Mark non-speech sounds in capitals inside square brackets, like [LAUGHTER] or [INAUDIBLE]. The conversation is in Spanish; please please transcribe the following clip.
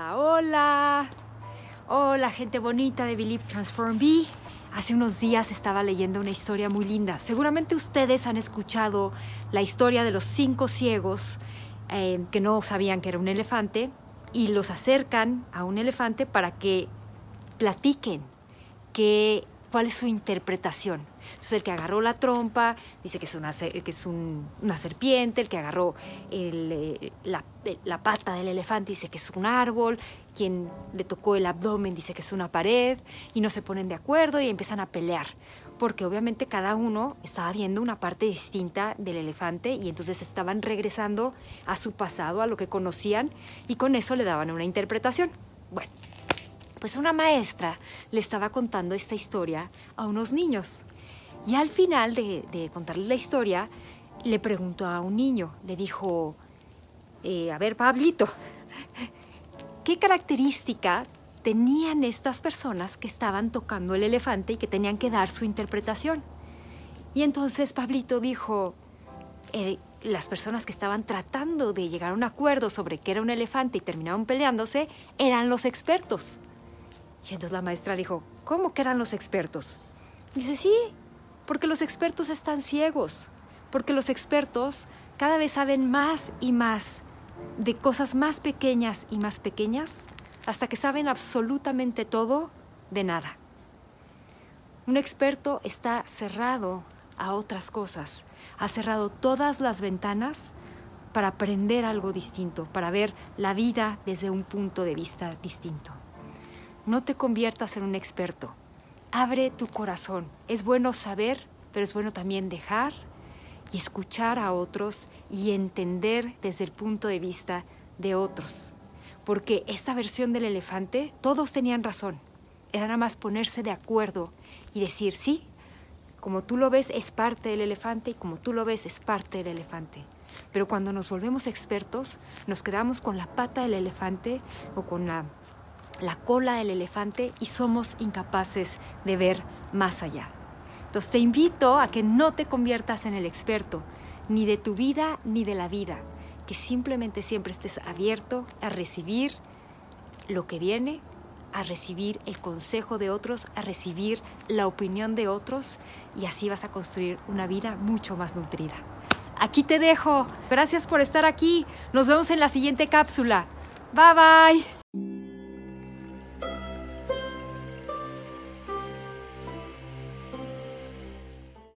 Hola, hola. Gente bonita de Believe Transform Be. Hace unos días estaba leyendo una historia muy linda. Seguramente ustedes han escuchado la historia de los cinco ciegos eh, que no sabían que era un elefante y los acercan a un elefante para que platiquen que, cuál es su interpretación. Entonces el que agarró la trompa dice que es una, que es una serpiente, el que agarró eh, la, la, pata del elefante dice que es un árbol, quien le tocó el abdomen dice que es una pared y no se ponen de acuerdo y empiezan a pelear. Porque obviamente cada uno estaba viendo una parte distinta del elefante y entonces estaban regresando a su pasado, a lo que conocían y con eso le daban una interpretación. Bueno, pues una maestra le estaba contando esta historia a unos niños y al final de, contarles la historia, le preguntó a un niño, le dijo, eh, a ver, Pablito, [LAUGHS] ¿qué característica tenían estas personas que estaban tocando el elefante y que tenían que dar su interpretación? Y entonces Pablito dijo, eh, las personas que estaban tratando de llegar a un acuerdo sobre qué era un elefante y terminaron peleándose eran los expertos. Y entonces la maestra dijo, ¿cómo que eran los expertos? Dice, sí, porque los expertos están ciegos, porque los expertos cada vez saben más y más de cosas más pequeñas y más pequeñas, hasta que saben absolutamente todo de nada. Un experto está cerrado a otras cosas, ha cerrado todas las ventanas para aprender algo distinto, para ver la vida desde un punto de vista distinto. No te conviertas en un experto, abre tu corazón. Es bueno saber, pero es bueno también dejar y escuchar a otros y entender desde el punto de vista de otros. Porque esta versión del elefante, todos tenían razón. Era nada más ponerse de acuerdo y decir, sí, como tú lo ves es parte del elefante y como tú lo ves es parte del elefante. Pero cuando nos volvemos expertos, nos quedamos con la pata del elefante o con la la cola del elefante y somos incapaces de ver más allá. Entonces te invito a que no te conviertas en el experto, ni de tu vida ni de la vida, que simplemente siempre estés abierto a recibir lo que viene, a recibir el consejo de otros, a recibir la opinión de otros y así vas a construir una vida mucho más nutrida. Aquí te dejo. Gracias por estar aquí. Nos vemos en la siguiente cápsula. Bye bye.